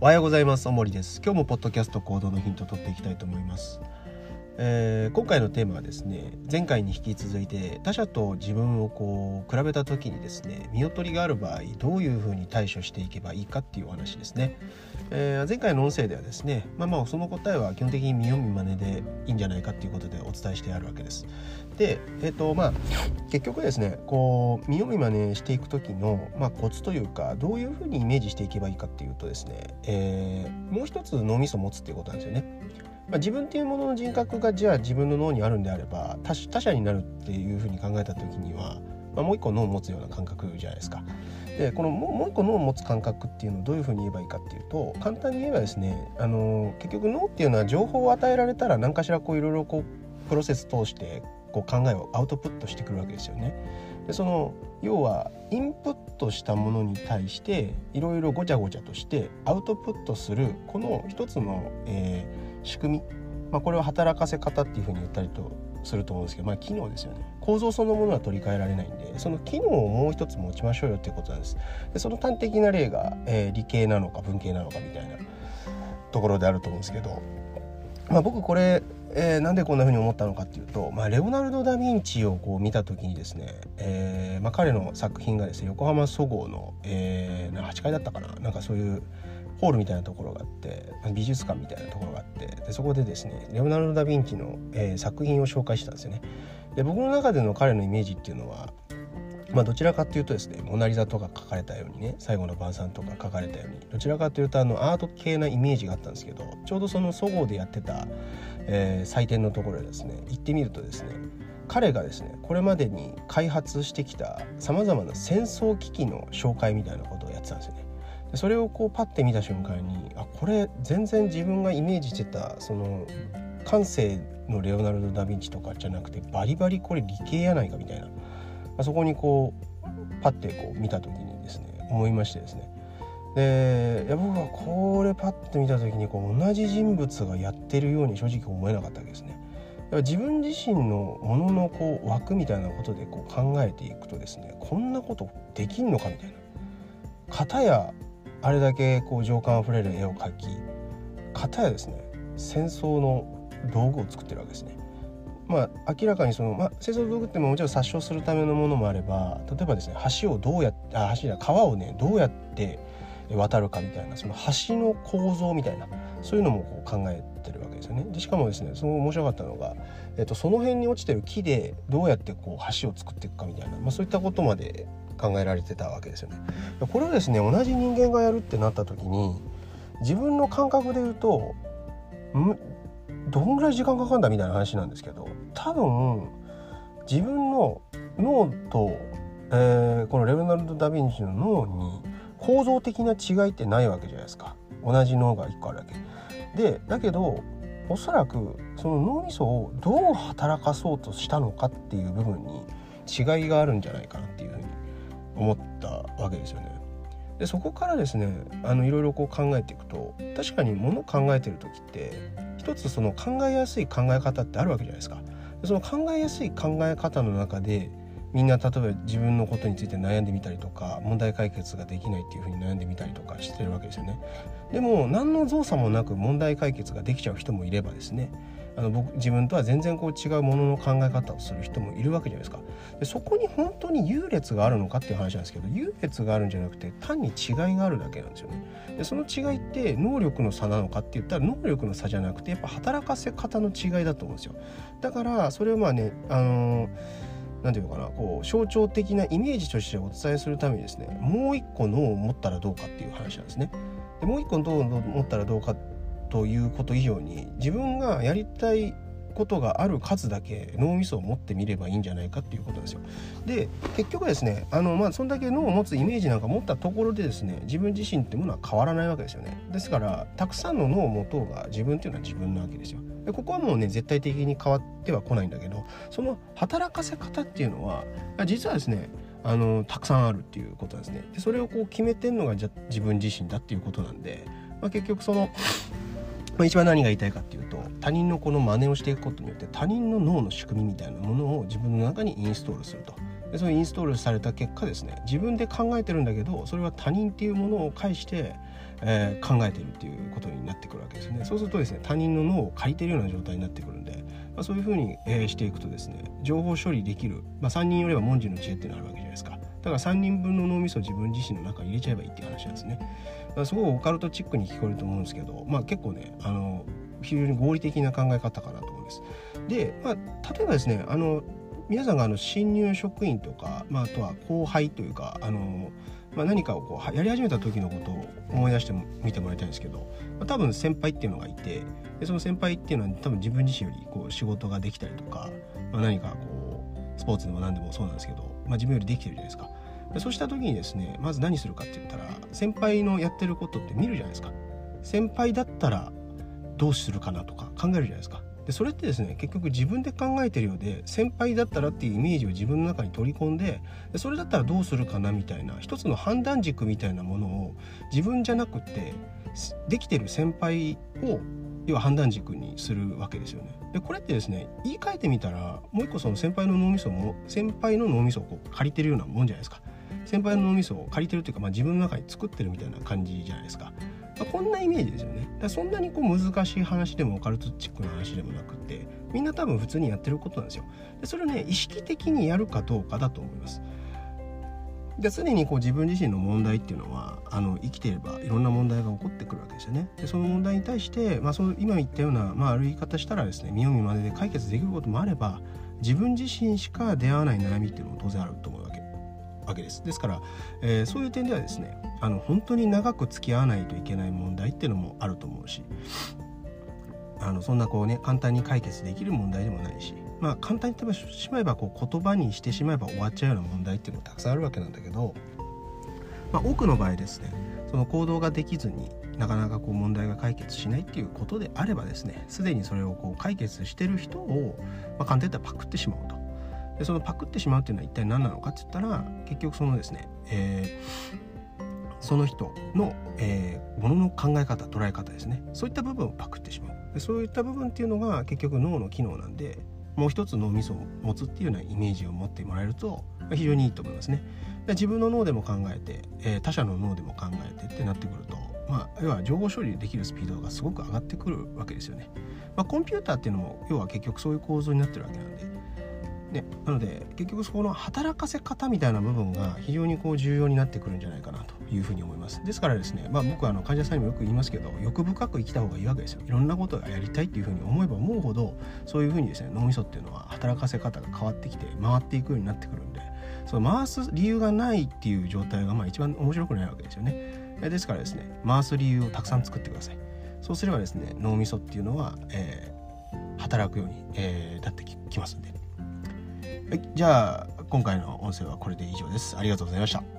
おはようございます。おもりです。今日もポッドキャスト行動のヒントを取っていきたいと思います、えー、今回のテーマはですね前回に引き続いて他者と自分をこう比べた時にですね見劣りがある場合どういうふうに対処していけばいいかっていうお話ですね、えー、前回の音声ではですねまあまあその答えは基本的に見読み真似でいいんじゃないかっていうことでお伝えしてあるわけですでえっ、ー、とまあ結局ですねこう見読み真似していく時の、まあ、コツというかどういうふうにイメージしていけばいいかっていうとですね、え、もう一つ脳みそ持つっていうことなんですよね。まあ、自分っていうものの人格がじゃあ自分の脳にあるんであれば他者になるっていうふうに考えた時には、まあ、もう一個脳を持つような感覚じゃないですか。でこのもう一個脳を持つ感覚っていうのをどういうふうに言えばいいかっていうと簡単に言えばですねあの結局脳っていうのは情報を与えられたら何かしらこういろいろこうプロセス通してこう考えをアウトプットしてくるわけですよね。でその要はインプットしたものに対していろいろごちゃごちゃとしてアウトプットするこの一つの、えー、仕組み、まあ、これを働かせ方っていうふうに言ったりとすると思うんですけど、まあ、機能ですよね。構造そのものは取り替えられないんでその機能をもう一つ持ちましょうよっていうことなんです。でその端的な例が、えー、理系なのか文系なのかみたいなところであると思うんですけど、まあ、僕これえー、なんでこんな風に思ったのかっていうと、まあ、レオナルド・ダ・ヴィンチをこう見た時にですね、えーまあ、彼の作品がですね横浜そごうの、えー、8階だったかな。なんかそういうホールみたいなところがあって美術館みたいなところがあってでそこでですねレオナルド・ダ・ヴィンチの、えー、作品を紹介したんですよね。で僕の中での彼のイメージっていうのはまあ、どちらかというとですね「モナ・リザ」とか書かれたようにね「最後の晩餐」とか書かれたようにどちらかというとあのアート系なイメージがあったんですけどちょうどそのそごうでやってた、えー、祭典のところでですね行ってみるとですね彼がですねこれまでに開発してきたさまざまな戦争機器の紹介みたいなことをやってたんですよね。それをこうパッて見た瞬間にあこれ全然自分がイメージしてたその感性のレオナルド・ダ・ヴィンチとかじゃなくてバリバリこれ理系やないかみたいなあ、そこにこうパッてこう見た時にですね思いましてですねでいや僕はこれパッて見た時にこう同じ人物がやってるように正直思えなかったわけですね。自分自身のもののこう枠みたいなことでこう考えていくとですねこんなことできんのかみたいな片やあれだけこう情感あふれる絵を描き片やですね戦争の道具を作ってるわけですねまあ、明らかにその、まあ、清掃道具ってももちろん殺傷するためのものもあれば例えばですね橋をどうやってあ橋や川をねどうやって渡るかみたいなその橋の構造みたいなそういうのもこう考えてるわけですよね。でしかもですねその面白かったのが、えっと、その辺に落ちてる木でどうやってこう橋を作っていくかみたいな、まあ、そういったことまで考えられてたわけですよね。これをですね同じ人間がやるってなった時に自分の感覚で言うとどんぐらい時間かかるんだみたいな話なんですけど多分自分の脳と、えー、このレオナルド・ダ・ヴィンチの脳に構造的な違いってないわけじゃないですか同じ脳が1個あるだけ。でだけどおそらくその脳みそをどう働かそうとしたのかっていう部分に違いがあるんじゃないかな思ったわけですよね。でそこからですねあのいろいろこう考えていくと確かにものを考えてる時って一つその考えやすい考え方ってあるわけじゃないですか。その考えやすい考え方の中でみんな例えば自分のことについて悩んでみたりとか問題解決ができないっていうふうに悩んでみたりとかしてるわけですよね。でも何の造作もなく問題解決ができちゃう人もいればですねあの僕自分とは全然こう違うものの考え方をする人もいるわけじゃないですか。でそこに本当に優劣があるのかっていう話なんですけど優劣があるんじゃなくて単に違いがあるだけなんですよね。でその違いって能力の差なのかって言ったら能力の差じゃなくてやっぱ働かせ方の違いだと思うんですよ。だからそれをまあねあのー何て言うかなこう象徴的なイメージとしてお伝えするためにですねもう一個脳を持ったらどうかっていう話なんですね。でもう一個脳を持ったらどうかということ以上に自分がやりたいことがある数だけ脳みそを持ってみればいいんじゃないかっていうことですよ。で結局ですねあのまあそんだけ脳を持つイメージなんか持ったところでですね自分自身ってものは変わらないわけですよね。ですからたくさんの脳を持とうが自分っていうのは自分なわけですよ。でここはもうね絶対的に変わってはこないんだけどその働かせ方っていうのは実はですねあのたくさんあるっていうことですね。でそれをこう決めてんのがじゃ自分自身だっていうことなんで、まあ、結局そのまあ、一番何が言いたいかっていうと他人のこの真似をしていくことによって他人の脳の仕組みみたいなものを自分の中にインストールすると。でそのインストールされた結果ですね自分で考えてるんだけどそれは他人っていうものを介して、えー、考えてるっていうことになってくるわけですね。そうするとですね他人の脳を借りてるような状態になってくるんで、まあ、そういうふうに、えー、していくとですね情報処理できる、まあ、3人よれば文字の知恵っていうのがあるわけじゃないですか。だから3人分の脳みそ自分自身の中に入れちゃえばいいっていう話なんですね。だからすごいオカルトチックに聞こえると思うんですけどまあ結構ねあの非常に合理的な考え方かなと思います。で、まあ、例えばですねあの皆さんがあの新入職員とか、まあ、あとは後輩というかあの、まあ、何かをこうやり始めた時のことを思い出してみてもらいたいんですけど、まあ、多分先輩っていうのがいてでその先輩っていうのは多分自分自身よりこう仕事ができたりとか、まあ、何かこうポーツでも何でもそうなんですけど、まあ、自分よりできてるじゃないですか。でそうした時にですねまず何するかって言ったら先輩のやってることって見るじゃないですか。先輩だったらどうするかなとか考えるじゃないですか。でそれってですね結局自分で考えてるようで先輩だったらっていうイメージを自分の中に取り込んででそれだったらどうするかなみたいな一つの判断軸みたいなものを自分じゃなくてできてる先輩を要は判断軸にするわけですよね。でこれってですね言い換えてみたらもう一個その先輩の脳みそも先輩の脳みそをこう借りてるようなもんじゃないですか。先輩の脳みそを借りてるというか、まあ、自分の中に作ってるみたいな感じじゃないですか。まあ、こんなイメージですよねだそんなにこう難しい話でもオカルトチックな話でもなくってみんな多分普通にやってることなんですよでそれをね意識的にやるかどうかだと思いますで常にこう自分自身の問題っていうのはあの生きていればいろんな問題が起こってくるわけですよね。でその問題に対して、まあ、その今言ったような、まあ、ある言い方したらですね見よう見まねで解決できることもあれば自分自身しか出会わない悩みっていうのも当然あると思うわけわけです。ですから、えー、そういう点ではですねあの本当に長く付き合わないといけない問題っていうのもあると思うしあのそんなこうね簡単に解決できる問題でもないしまあ簡単に言ってしまえばこう言葉にしてしまえば終わっちゃうような問題っていうのもたくさんあるわけなんだけど、まあ、多くの場合ですねその行動ができずになかなかこう問題が解決しないっていうことであればですねすでにそれをこう解決してる人を、まあ、簡単に言ったらパクってしまうと。でそのパクってしまうっていうのは一体何なのかって言ったら結局そのですね、えー、その人の、えー、ものの考え方捉え方ですねそういった部分をパクってしまうでそういった部分っていうのが結局脳の機能なんでもう一つ脳みそを持つっていうようなイメージを持ってもらえると非常にいいと思いますね。で自分の脳でも考えて、えー、他者の脳でも考えてってなってくると、まあ、要は情報処理できるスピードがすごく上がってくるわけですよね。まあ、コンピューターっていうのも要は結局そういう構造になってるわけなんでね、なので結局そこの働かせ方みたいな部分が非常にこう重要になってくるんじゃないかなというふうに思います。ですからですね、まあ、僕はあの患者さんにもよく言いますけど欲深く生きた方がいいわけですよ。いろんなことがやりたいっていうふうに思えば思うほどそういうふうにですね脳みそっていうのは働かせ方が変わってきて回っていくようになってくるんでその回す理由がないっていう状態がまあ一番面白くないわけですよね。ですからですね回す理由をたくさん作ってください。そうすればですね脳みそっていうのは、えー、働くように、えー、なってきますんで。はい、じゃあ今回の音声はこれで以上です。ありがとうございました。